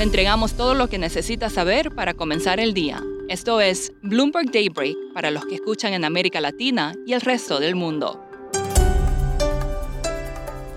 Le entregamos todo lo que necesita saber para comenzar el día. Esto es Bloomberg Daybreak para los que escuchan en América Latina y el resto del mundo.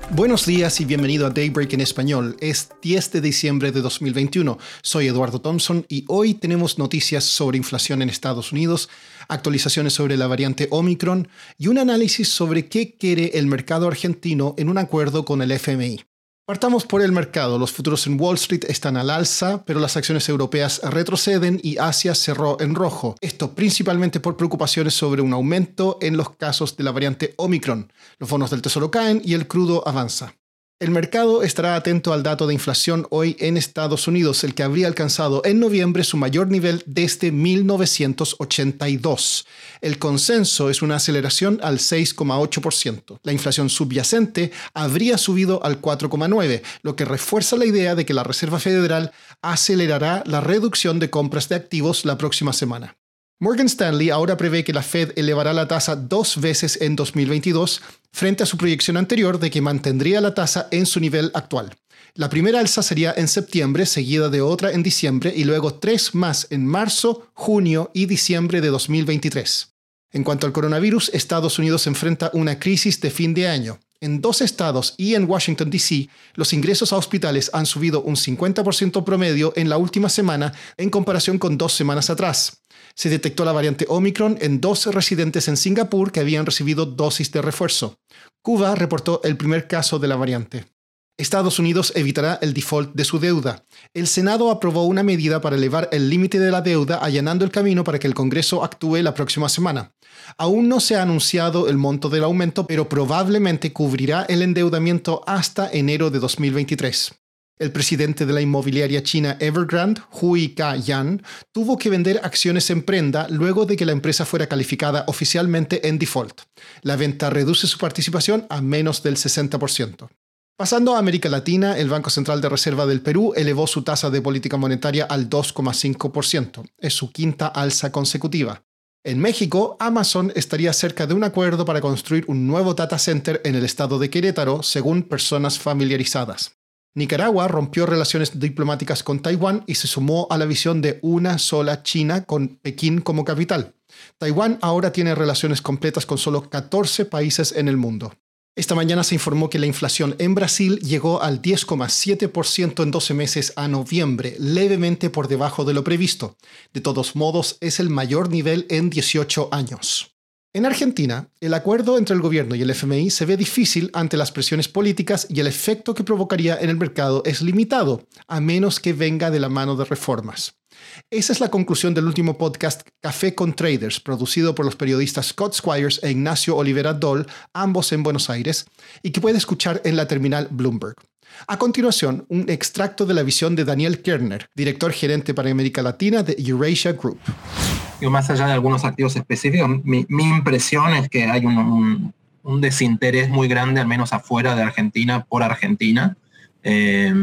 Buenos días y bienvenido a Daybreak en español. Es 10 de diciembre de 2021. Soy Eduardo Thompson y hoy tenemos noticias sobre inflación en Estados Unidos, actualizaciones sobre la variante Omicron y un análisis sobre qué quiere el mercado argentino en un acuerdo con el FMI. Partamos por el mercado. Los futuros en Wall Street están al alza, pero las acciones europeas retroceden y Asia cerró en rojo. Esto principalmente por preocupaciones sobre un aumento en los casos de la variante Omicron. Los bonos del tesoro caen y el crudo avanza. El mercado estará atento al dato de inflación hoy en Estados Unidos, el que habría alcanzado en noviembre su mayor nivel desde 1982. El consenso es una aceleración al 6,8%. La inflación subyacente habría subido al 4,9%, lo que refuerza la idea de que la Reserva Federal acelerará la reducción de compras de activos la próxima semana. Morgan Stanley ahora prevé que la Fed elevará la tasa dos veces en 2022 frente a su proyección anterior de que mantendría la tasa en su nivel actual. La primera alza sería en septiembre, seguida de otra en diciembre y luego tres más en marzo, junio y diciembre de 2023. En cuanto al coronavirus, Estados Unidos enfrenta una crisis de fin de año. En dos estados y en Washington, D.C., los ingresos a hospitales han subido un 50% promedio en la última semana en comparación con dos semanas atrás se detectó la variante Omicron en dos residentes en Singapur que habían recibido dosis de refuerzo. Cuba reportó el primer caso de la variante. Estados Unidos evitará el default de su deuda. El Senado aprobó una medida para elevar el límite de la deuda allanando el camino para que el Congreso actúe la próxima semana. Aún no se ha anunciado el monto del aumento, pero probablemente cubrirá el endeudamiento hasta enero de 2023. El presidente de la inmobiliaria china Evergrande, Hui Ka-yan, tuvo que vender acciones en prenda luego de que la empresa fuera calificada oficialmente en default. La venta reduce su participación a menos del 60%. Pasando a América Latina, el Banco Central de Reserva del Perú elevó su tasa de política monetaria al 2,5%. Es su quinta alza consecutiva. En México, Amazon estaría cerca de un acuerdo para construir un nuevo data center en el estado de Querétaro, según personas familiarizadas. Nicaragua rompió relaciones diplomáticas con Taiwán y se sumó a la visión de una sola China con Pekín como capital. Taiwán ahora tiene relaciones completas con solo 14 países en el mundo. Esta mañana se informó que la inflación en Brasil llegó al 10,7% en 12 meses a noviembre, levemente por debajo de lo previsto. De todos modos, es el mayor nivel en 18 años. En Argentina, el acuerdo entre el gobierno y el FMI se ve difícil ante las presiones políticas y el efecto que provocaría en el mercado es limitado, a menos que venga de la mano de reformas. Esa es la conclusión del último podcast Café con Traders, producido por los periodistas Scott Squires e Ignacio Olivera Doll, ambos en Buenos Aires, y que puede escuchar en la terminal Bloomberg. A continuación, un extracto de la visión de Daniel Kerner, director gerente para América Latina de Eurasia Group más allá de algunos activos específicos, mi, impresión es que hay un, desinterés muy grande, al menos afuera de Argentina, por Argentina. Eh,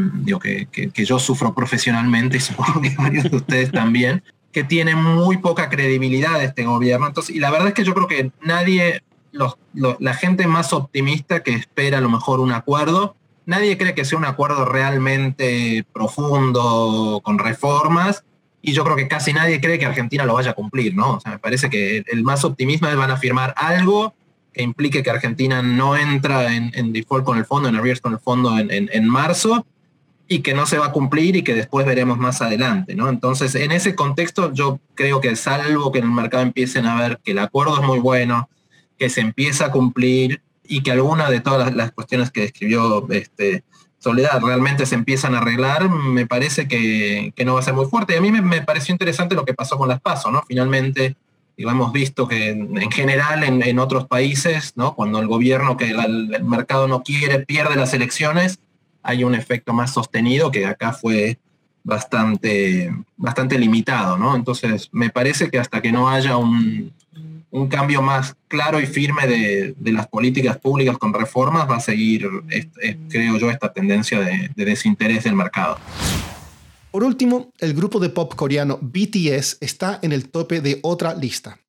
que, yo sufro profesionalmente y supongo que varios de ustedes también, que tiene muy poca credibilidad este gobierno. Entonces, y la verdad es que yo creo que nadie, la gente más optimista que espera a lo mejor un acuerdo, nadie cree que sea un acuerdo realmente profundo con reformas y yo creo que casi nadie cree que Argentina lo vaya a cumplir, ¿no? O sea, me parece que el más optimismo es van a firmar algo que implique que Argentina no entra en, default con el fondo, en arrears con el fondo en, marzo, y que no se va a cumplir y que después veremos más adelante, ¿no? Entonces, en ese contexto, yo creo que salvo que en el mercado empiecen a ver que el acuerdo es muy bueno, que se empieza a cumplir y que alguna de todas las, las cuestiones que describió este, Soledad realmente se empiezan a arreglar, me parece que, no va a ser muy fuerte. Y a mí me, pareció interesante lo que pasó con las PASO, ¿no? Finalmente, hemos visto que en, general en, otros países, ¿no? Cuando el gobierno que el, mercado no quiere pierde las elecciones, hay un efecto más sostenido que acá fue bastante, bastante limitado, ¿no? Entonces, me parece que hasta que no haya un, un cambio más claro y firme de, las políticas públicas con reformas va a seguir, creo yo, esta tendencia de, de desinterés del mercado. Por último, el grupo de pop coreano BTS está en el tope de otra lista.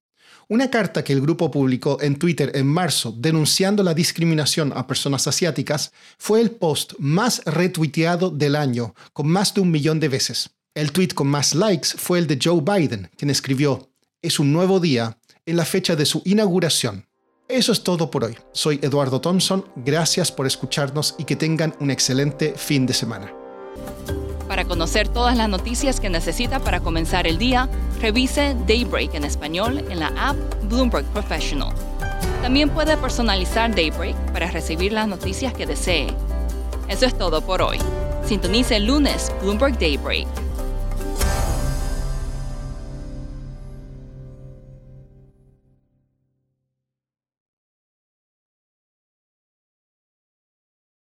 Una carta que el grupo publicó en Twitter en marzo denunciando la discriminación a personas asiáticas fue el post más retuiteado del año, con más de un millón de veces. El tweet con más likes fue el de Joe Biden, quien escribió, es un nuevo día en la fecha de su inauguración. Eso es todo por hoy. Soy Eduardo Thompson, gracias por escucharnos y que tengan un excelente fin de semana. Para conocer todas las noticias que necesita para comenzar el día, revise Daybreak en español en la app Bloomberg Professional. También puede personalizar Daybreak para recibir las noticias que desee. Eso es todo por hoy. Sintonice el lunes Bloomberg Daybreak